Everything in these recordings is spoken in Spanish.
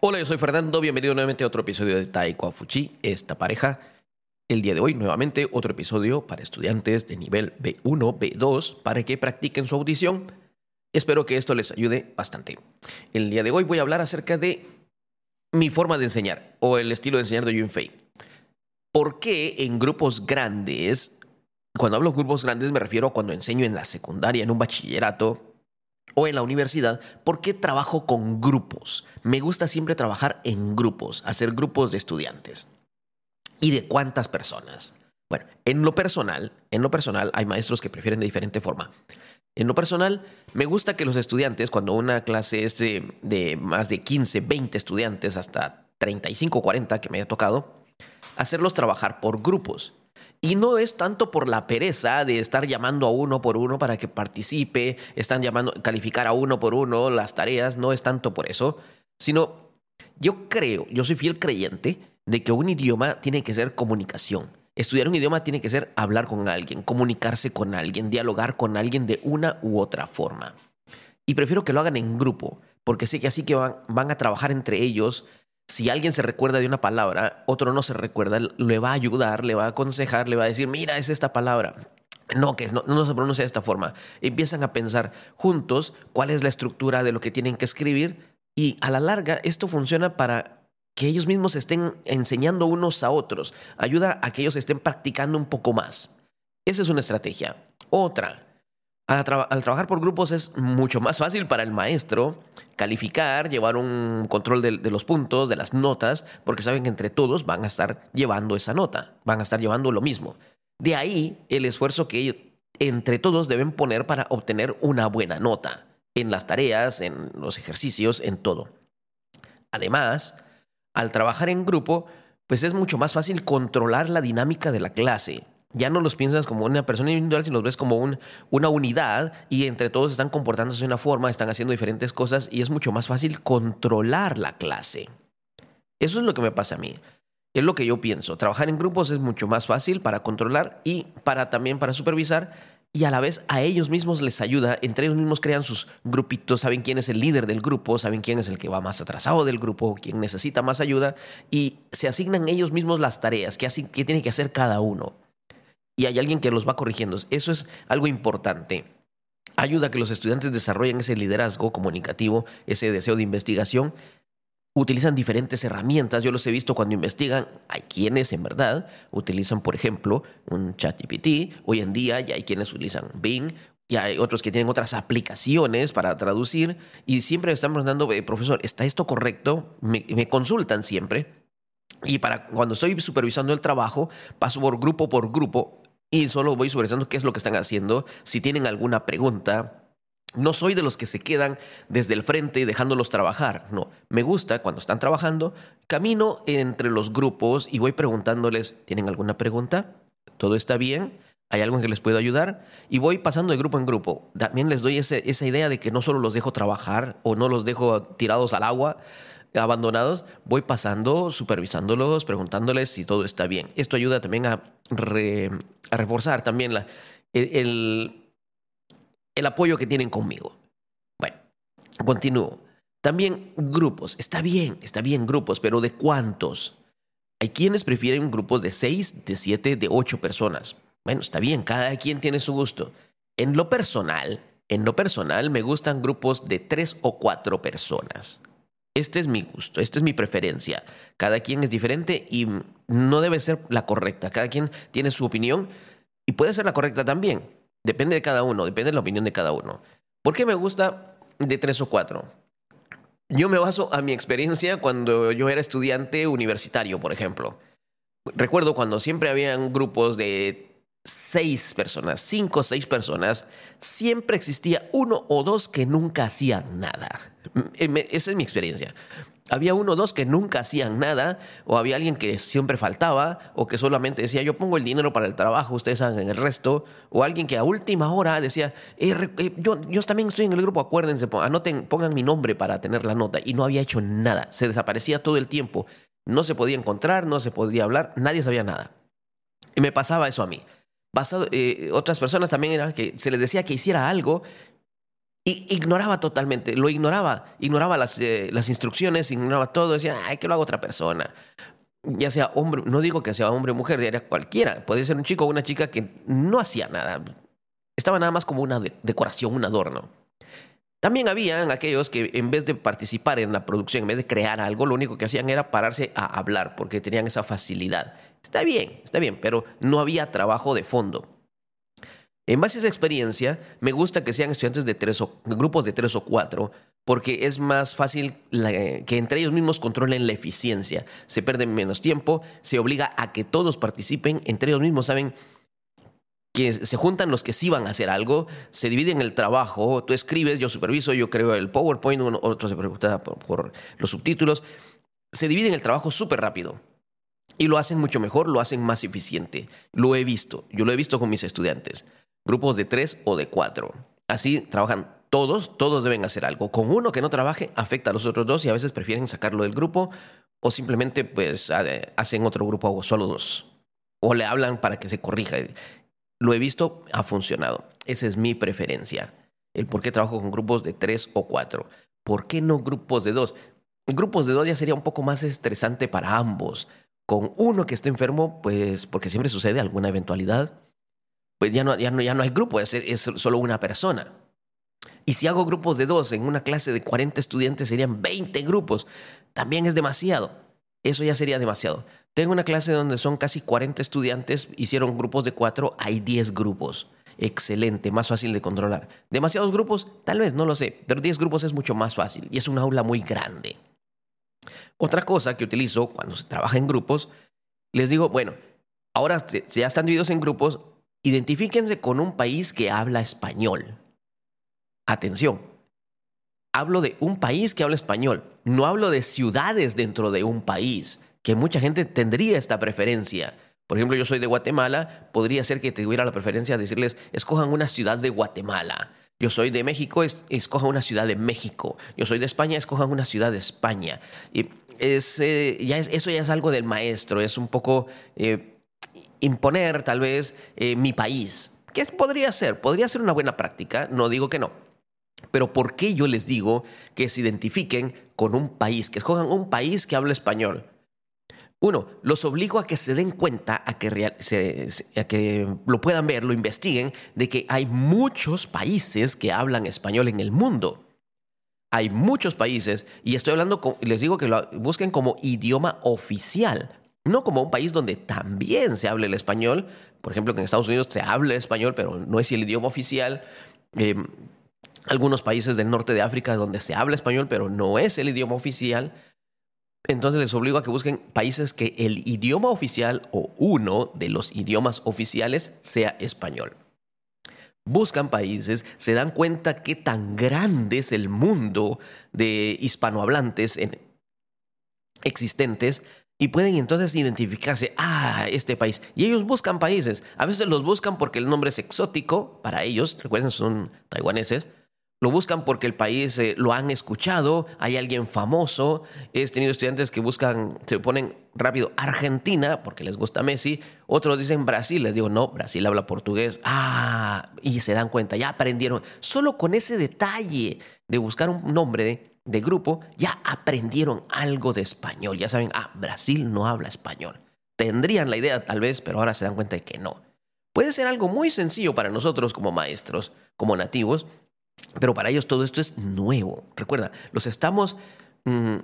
Hola, yo soy Fernando, bienvenido nuevamente a otro episodio de Taiko Fuchi, esta pareja. El día de hoy, nuevamente, otro episodio para estudiantes de nivel B1, B2, para que practiquen su audición. Espero que esto les ayude bastante. El día de hoy voy a hablar acerca de mi forma de enseñar o el estilo de enseñar de Yunfei. ¿Por qué en grupos grandes, cuando hablo de grupos grandes me refiero a cuando enseño en la secundaria, en un bachillerato, o en la universidad, ¿por qué trabajo con grupos? Me gusta siempre trabajar en grupos, hacer grupos de estudiantes. ¿Y de cuántas personas? Bueno, en lo personal, en lo personal hay maestros que prefieren de diferente forma. En lo personal, me gusta que los estudiantes, cuando una clase es de, más de 15, 20 estudiantes, hasta 35, 40 que me haya tocado, hacerlos trabajar por grupos. Y no es tanto por la pereza de estar llamando a uno por uno para que participe, están llamando, calificar a uno por uno las tareas, no es tanto por eso, sino yo creo, yo soy fiel creyente de que un idioma tiene que ser comunicación. Estudiar un idioma tiene que ser hablar con alguien, comunicarse con alguien, dialogar con alguien de una u otra forma. Y prefiero que lo hagan en grupo, porque sé que así que van, van a trabajar entre ellos, si alguien se recuerda de una palabra, otro no se recuerda, le va a ayudar, le va a aconsejar, le va a decir, mira, es esta palabra. No, que no, no se pronuncia de esta forma. Empiezan a pensar juntos cuál es la estructura de lo que tienen que escribir y a la larga esto funciona para que ellos mismos estén enseñando unos a otros. Ayuda a que ellos estén practicando un poco más. Esa es una estrategia. Otra, al, trabajar por grupos es mucho más fácil para el maestro calificar, llevar un control de, los puntos, de las notas, porque saben que entre todos van a estar llevando esa nota, van a estar llevando lo mismo. De ahí el esfuerzo que ellos, entre todos deben poner para obtener una buena nota, en las tareas, en los ejercicios, en todo. Además, al trabajar en grupo, pues es mucho más fácil controlar la dinámica de la clase ya no los piensas como una persona individual, sino los ves como un, una unidad y entre todos están comportándose de una forma, están haciendo diferentes cosas y es mucho más fácil controlar la clase. Eso es lo que me pasa a mí. Es lo que yo pienso. Trabajar en grupos es mucho más fácil para controlar y para también para supervisar y a la vez a ellos mismos les ayuda, entre ellos mismos crean sus grupitos, saben quién es el líder del grupo, saben quién es el que va más atrasado del grupo, quién necesita más ayuda y se asignan ellos mismos las tareas que, que tiene que hacer cada uno y hay alguien que los va corrigiendo. Eso es algo importante. Ayuda a que los estudiantes desarrollen ese liderazgo comunicativo, ese deseo de investigación. Utilizan diferentes herramientas. Yo los he visto cuando investigan. Hay quienes, en verdad, utilizan, por ejemplo, un chat GPT. Hoy en día ya hay quienes utilizan Bing. Y hay otros que tienen otras aplicaciones para traducir. Y siempre están preguntando, eh, profesor, ¿está esto correcto? Me, me consultan siempre. Y para cuando estoy supervisando el trabajo, paso por grupo por grupo y solo voy supervisando qué es lo que están haciendo, si tienen alguna pregunta. No soy de los que se quedan desde el frente dejándolos trabajar, no. Me gusta cuando están trabajando, camino entre los grupos y voy preguntándoles, ¿tienen alguna pregunta? ¿Todo está bien? ¿Hay algo en que les puedo ayudar? Y voy pasando de grupo en grupo. También les doy esa idea de que no solo los dejo trabajar o no los dejo tirados al agua, abandonados, voy pasando, supervisándolos, preguntándoles si todo está bien. Esto ayuda también a, reforzar también el, el apoyo que tienen conmigo. Bueno, continúo. También grupos. Está bien, está bien grupos, pero ¿de cuántos? Hay quienes prefieren grupos de seis, de siete, de ocho personas. Bueno, está bien, cada quien tiene su gusto. En lo personal, en lo personal me gustan grupos de tres o cuatro personas. Este es mi gusto, esta es mi preferencia. Cada quien es diferente y no debe ser la correcta. Cada quien tiene su opinión y puede ser la correcta también. Depende de cada uno, depende de la opinión de cada uno. ¿Por qué me gusta de tres o cuatro? Yo me baso a mi experiencia cuando yo era estudiante universitario, por ejemplo. Recuerdo cuando siempre habían grupos de seis personas, cinco o seis personas, siempre existía uno o dos que nunca hacían nada. Eh, esa es mi experiencia. Había uno o dos que nunca hacían nada, o había alguien que siempre faltaba, o que solamente decía, yo pongo el dinero para el trabajo, ustedes hagan el resto, o alguien que a última hora decía, eh, eh, yo, yo también estoy en el grupo, acuérdense, anoten, pongan mi nombre para tener la nota, y no había hecho nada, se desaparecía todo el tiempo, no se podía encontrar, no se podía hablar, nadie sabía nada. Y me pasaba eso a mí. Eh, otras personas también eran que se les decía que hiciera algo y ignoraba totalmente, lo ignoraba, ignoraba las, eh, las instrucciones, ignoraba todo, decía, ay, que lo haga otra persona. Ya sea hombre, no digo que sea hombre o mujer, era cualquiera, podía ser un chico o una chica que no hacía nada, estaba nada más como una decoración, un adorno. También habían aquellos que en vez de participar en la producción, en vez de crear algo, lo único que hacían era pararse a hablar porque tenían esa facilidad. Está bien, está bien, pero no había trabajo de fondo. En base a esa experiencia, me gusta que sean estudiantes de tres o grupos de tres o cuatro, porque es más fácil que entre ellos mismos controlen la eficiencia. Se pierde menos tiempo, se obliga a que todos participen, entre ellos mismos saben que se juntan los que sí van a hacer algo, se dividen el trabajo, tú escribes, yo superviso, yo creo el PowerPoint, otro se preocupa por, los subtítulos, se dividen el trabajo súper rápido. Y lo hacen mucho mejor, lo hacen más eficiente. Lo he visto, yo lo he visto con mis estudiantes. Grupos de tres o de cuatro. Así trabajan todos, todos deben hacer algo. Con uno que no trabaje, afecta a los otros dos y a veces prefieren sacarlo del grupo o simplemente pues hacen otro grupo o solo dos. O le hablan para que se corrija. Lo he visto, ha funcionado. Esa es mi preferencia. El por qué trabajo con grupos de tres o cuatro. ¿Por qué no grupos de dos? Grupos de dos ya sería un poco más estresante para ambos. Con uno que esté enfermo, pues porque siempre sucede alguna eventualidad, pues ya no, ya no, ya no hay grupo, es, es solo una persona. Y si hago grupos de dos en una clase de 40 estudiantes serían 20 grupos. También es demasiado. Eso ya sería demasiado. Tengo una clase donde son casi 40 estudiantes, hicieron grupos de cuatro, hay 10 grupos. Excelente, más fácil de controlar. ¿Demasiados grupos? Tal vez, no lo sé, pero 10 grupos es mucho más fácil y es un aula muy grande. Otra cosa que utilizo cuando se trabaja en grupos, les digo, bueno, ahora si ya están divididos en grupos, identifíquense con un país que habla español. Atención, hablo de un país que habla español, no hablo de ciudades dentro de un país que mucha gente tendría esta preferencia. Por ejemplo, yo soy de Guatemala, podría ser que tuviera la preferencia de decirles, escojan una ciudad de Guatemala. Yo soy de México, escojan una ciudad de México. Yo soy de España, escojan una ciudad de España. Y es, eh, ya es, eso ya es algo del maestro, es un poco eh, imponer tal vez eh, mi país. ¿Qué podría ser? Podría ser una buena práctica, no digo que no. Pero ¿por qué yo les digo que se identifiquen con un país, que escojan un país que hable español? Uno, los obligo a que se den cuenta, a que, que lo puedan ver, lo investiguen, de que hay muchos países que hablan español en el mundo. Hay muchos países, y estoy hablando, les digo que lo busquen como idioma oficial, no como un país donde también se hable el español. Por ejemplo, que en Estados Unidos se habla español, pero no es el idioma oficial. Em, algunos países del norte de África donde se habla español, pero no es el idioma oficial. Entonces les obligo a que busquen países que el idioma oficial o uno de los idiomas oficiales sea español. Buscan países, se dan cuenta qué tan grande es el mundo de hispanohablantes existentes y pueden entonces identificarse, ah, este país. Y ellos buscan países. A veces los buscan porque el nombre es exótico para ellos, recuerden, son taiwaneses. Lo buscan porque el país eh, lo han escuchado, hay alguien famoso. He tenido estudiantes que buscan, se ponen rápido Argentina porque les gusta Messi. Otros dicen Brasil, les digo, no, Brasil habla portugués. Ah, y se dan cuenta, ya aprendieron. Solo con ese detalle de buscar un nombre de grupo, ya aprendieron algo de español. Ya saben, ah, Brasil no habla español. Tendrían la idea tal vez, pero ahora se dan cuenta de que no. Puede ser algo muy sencillo para nosotros como maestros, como nativos, pero para ellos todo esto es nuevo. Recuerda, los estamos mm,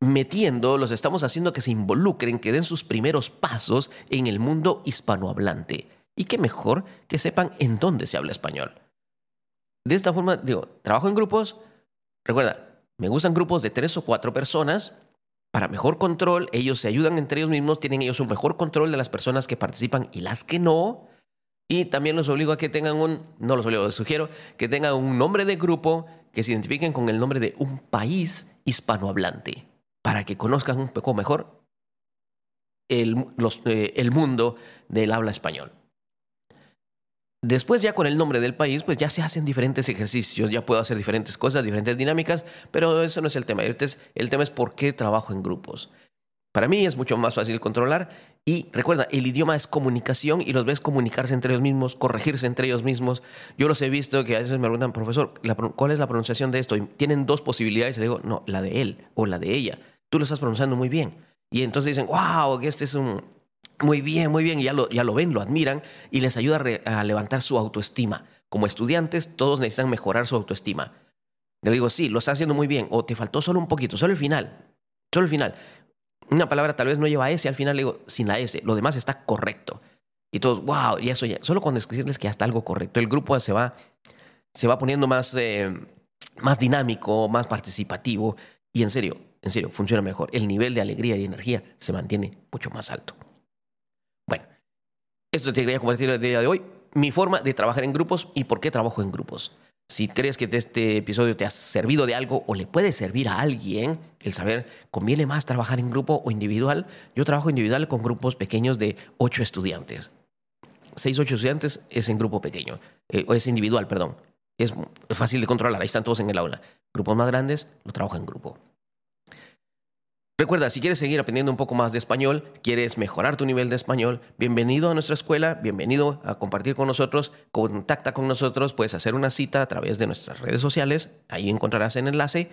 metiendo, los estamos haciendo que se involucren, que den sus primeros pasos en el mundo hispanohablante. Y qué mejor que sepan en dónde se habla español. De esta forma, digo, trabajo en grupos. Recuerda, me gustan grupos de tres o cuatro personas para mejor control. Ellos se ayudan entre ellos mismos, tienen ellos un mejor control de las personas que participan y las que no. Y también los obligo a que tengan un, no los obligo, les sugiero que tengan un nombre de grupo que se identifiquen con el nombre de un país hispanohablante, para que conozcan un poco mejor el, eh, el mundo del habla español. Después ya con el nombre del país, pues ya se hacen diferentes ejercicios, ya puedo hacer diferentes cosas, diferentes dinámicas, pero eso no es el tema. El tema es por qué trabajo en grupos. Para mí es mucho más fácil controlar y recuerda, el idioma es comunicación y los ves comunicarse entre ellos mismos, corregirse entre ellos mismos. Yo los he visto que a veces me preguntan, profesor, ¿cuál es la pronunciación de esto? Y tienen dos posibilidades y le digo, no, la de él o la de ella. Tú lo estás pronunciando muy bien. Y entonces dicen, wow, que este es un... Muy bien, muy bien, y ya lo, ya lo ven, lo admiran y les ayuda a, levantar su autoestima. Como estudiantes, todos necesitan mejorar su autoestima. Le digo, sí, lo estás haciendo muy bien, o te faltó solo un poquito, solo el final, solo el final una palabra tal vez no lleva S, al final le digo sin la S, lo demás está correcto. Y todos, wow, y eso solo con decirles que ya está algo correcto, el grupo se va, se va poniendo más, eh, más dinámico, más participativo, y en serio, en serio, funciona mejor. El nivel de alegría y energía se mantiene mucho más alto. Bueno, esto te quería compartir el día de hoy, mi forma de trabajar en grupos y por qué trabajo en grupos. Si crees que este episodio te ha servido de algo o le puede servir a alguien, el saber, ¿conviene más trabajar en grupo o individual? Yo trabajo individual con grupos pequeños de ocho estudiantes. Seis, ocho estudiantes es en grupo pequeño, eh, o es individual, perdón. Es fácil de controlar, ahí están todos en el aula. Grupos más grandes, lo trabajo en grupo. Recuerda, si quieres seguir aprendiendo un poco más de español, quieres mejorar tu nivel de español, bienvenido a nuestra escuela, bienvenido a compartir con nosotros, contacta con nosotros, puedes hacer una cita a través de nuestras redes sociales, ahí encontrarás el enlace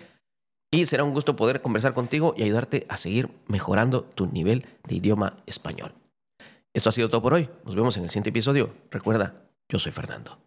y será un gusto poder conversar contigo y ayudarte a seguir mejorando tu nivel de idioma español. Esto ha sido todo por hoy, nos vemos en el siguiente episodio. Recuerda, yo soy Fernando.